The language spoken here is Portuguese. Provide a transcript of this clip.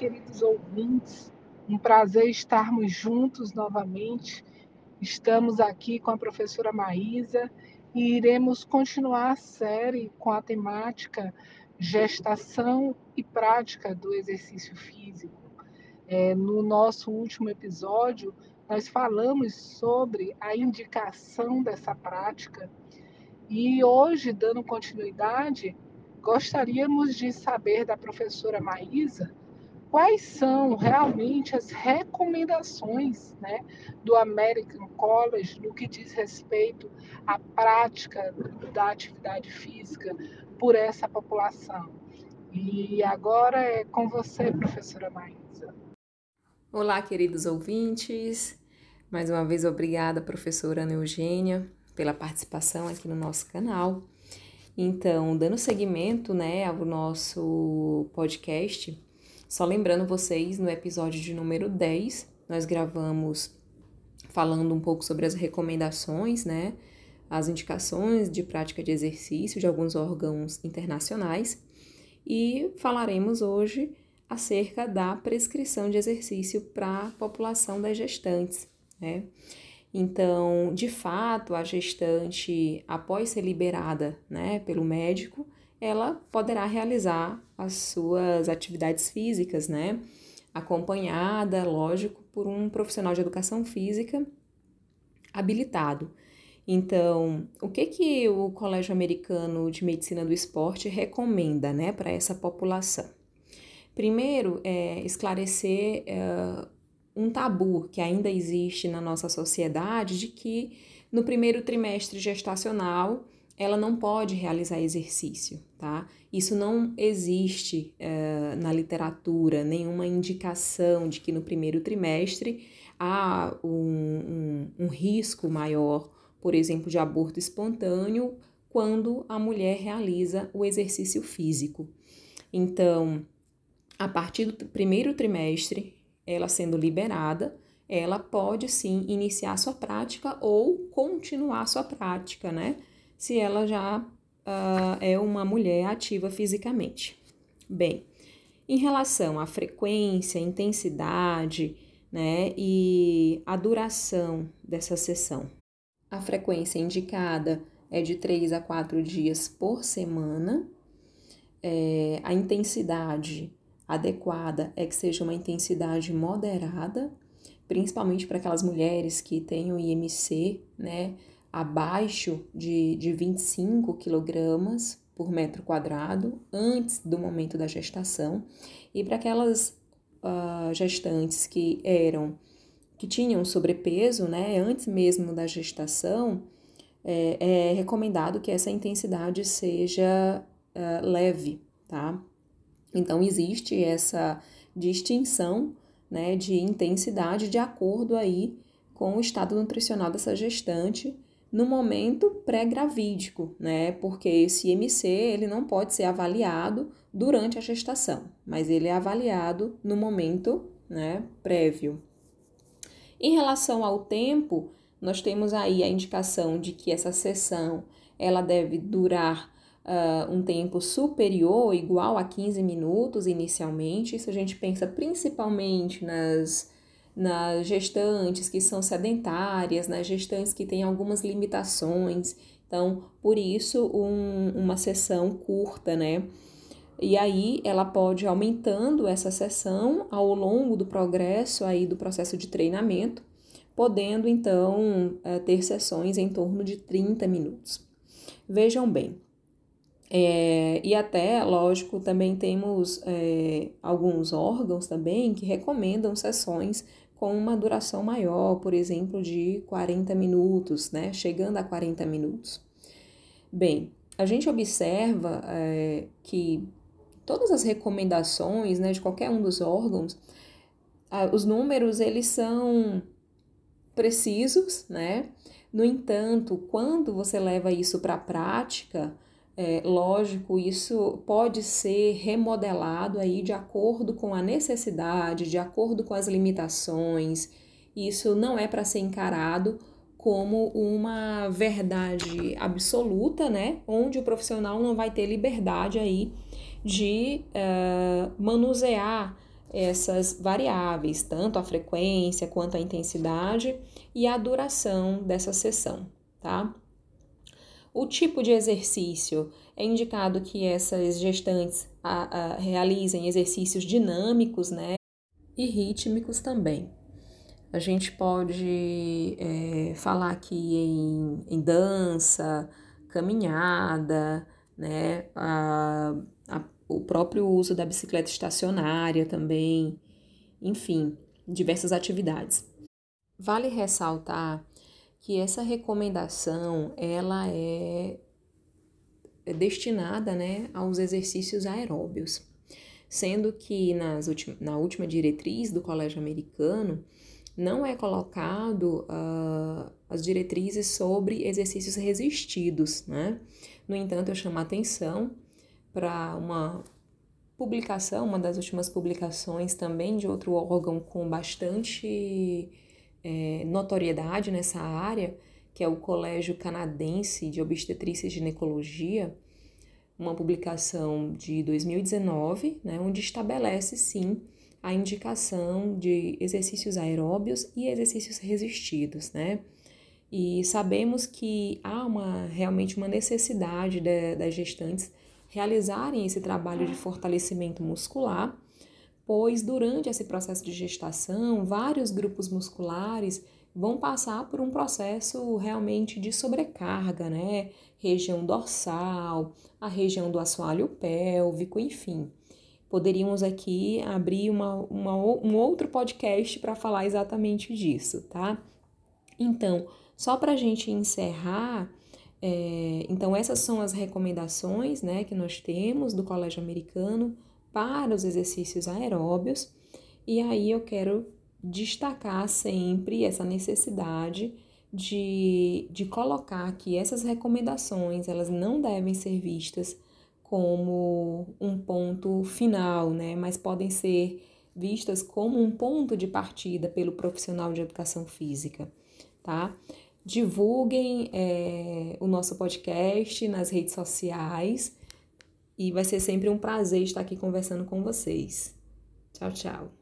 queridos ouvintes. Um prazer estarmos juntos novamente. Estamos aqui com a professora Maísa e iremos continuar a série com a temática gestação e prática do exercício físico. É, no nosso último episódio, nós falamos sobre a indicação dessa prática e hoje, dando continuidade, gostaríamos de saber da professora Maísa quais são realmente as recomendações né, do American College no que diz respeito à prática da atividade física por essa população. E agora é com você, professora Maísa. Olá, queridos ouvintes. Mais uma vez, obrigada, professora Ana Eugênia, pela participação aqui no nosso canal. Então, dando seguimento né, ao nosso podcast, só lembrando vocês, no episódio de número 10, nós gravamos falando um pouco sobre as recomendações, né? As indicações de prática de exercício de alguns órgãos internacionais e falaremos hoje acerca da prescrição de exercício para a população das gestantes, né? Então, de fato, a gestante, após ser liberada, né, pelo médico, ela poderá realizar as suas atividades físicas, né? Acompanhada, lógico, por um profissional de educação física habilitado. Então, o que que o Colégio Americano de Medicina do Esporte recomenda, né, para essa população? Primeiro, é esclarecer é, um tabu que ainda existe na nossa sociedade de que no primeiro trimestre gestacional ela não pode realizar exercício, tá? Isso não existe uh, na literatura, nenhuma indicação de que no primeiro trimestre há um, um, um risco maior, por exemplo, de aborto espontâneo quando a mulher realiza o exercício físico. Então, a partir do primeiro trimestre, ela sendo liberada, ela pode sim iniciar sua prática ou continuar sua prática, né? Se ela já uh, é uma mulher ativa fisicamente. Bem, em relação à frequência, intensidade, né, e a duração dessa sessão, a frequência indicada é de 3 a 4 dias por semana. É, a intensidade adequada é que seja uma intensidade moderada, principalmente para aquelas mulheres que têm o IMC, né, abaixo de, de 25 quilogramas por metro quadrado antes do momento da gestação e para aquelas uh, gestantes que eram que tinham sobrepeso, né, antes mesmo da gestação, é, é recomendado que essa intensidade seja uh, leve, tá? Então existe essa distinção, né, de intensidade de acordo aí com o estado nutricional dessa gestante no momento pré-gravídico, né? Porque esse IMC ele não pode ser avaliado durante a gestação, mas ele é avaliado no momento, né, prévio. Em relação ao tempo, nós temos aí a indicação de que essa sessão ela deve durar uh, um tempo superior ou igual a 15 minutos inicialmente. Isso a gente pensa principalmente nas nas gestantes que são sedentárias, nas gestantes que têm algumas limitações. Então, por isso, um, uma sessão curta, né? E aí ela pode aumentando essa sessão ao longo do progresso aí do processo de treinamento, podendo então eh, ter sessões em torno de 30 minutos. Vejam bem, é, e até, lógico, também temos é, alguns órgãos também que recomendam sessões com uma duração maior, por exemplo, de 40 minutos, né? Chegando a 40 minutos. Bem, a gente observa é, que todas as recomendações né, de qualquer um dos órgãos, os números eles são precisos, né? No entanto, quando você leva isso para a prática, é, lógico, isso pode ser remodelado aí de acordo com a necessidade, de acordo com as limitações. Isso não é para ser encarado como uma verdade absoluta, né? Onde o profissional não vai ter liberdade aí de uh, manusear essas variáveis, tanto a frequência quanto a intensidade e a duração dessa sessão, tá? O tipo de exercício é indicado que essas gestantes a, a, realizem exercícios dinâmicos, né? E rítmicos também. A gente pode é, falar aqui em, em dança, caminhada, né? A, o próprio uso da bicicleta estacionária também, enfim, diversas atividades. Vale ressaltar que essa recomendação ela é, é destinada né, aos exercícios aeróbios, sendo que nas na última diretriz do Colégio Americano não é colocado uh, as diretrizes sobre exercícios resistidos, né? No entanto, eu chamo a atenção para uma publicação, uma das últimas publicações também de outro órgão com bastante é, notoriedade nessa área, que é o Colégio Canadense de Obstetrícia e Ginecologia, uma publicação de 2019, né, onde estabelece sim a indicação de exercícios aeróbios e exercícios resistidos, né? E sabemos que há uma, realmente uma necessidade de, das gestantes realizarem esse trabalho de fortalecimento muscular, pois durante esse processo de gestação, vários grupos musculares vão passar por um processo realmente de sobrecarga, né? Região dorsal, a região do assoalho pélvico, enfim. Poderíamos aqui abrir uma, uma um outro podcast para falar exatamente disso, tá? Então, só para a gente encerrar, é, então essas são as recomendações né, que nós temos do Colégio Americano para os exercícios aeróbios, e aí eu quero destacar sempre essa necessidade de, de colocar que essas recomendações elas não devem ser vistas como um ponto final, né? mas podem ser vistas como um ponto de partida pelo profissional de educação física, tá? divulguem é, o nosso podcast nas redes sociais e vai ser sempre um prazer estar aqui conversando com vocês. Tchau, tchau.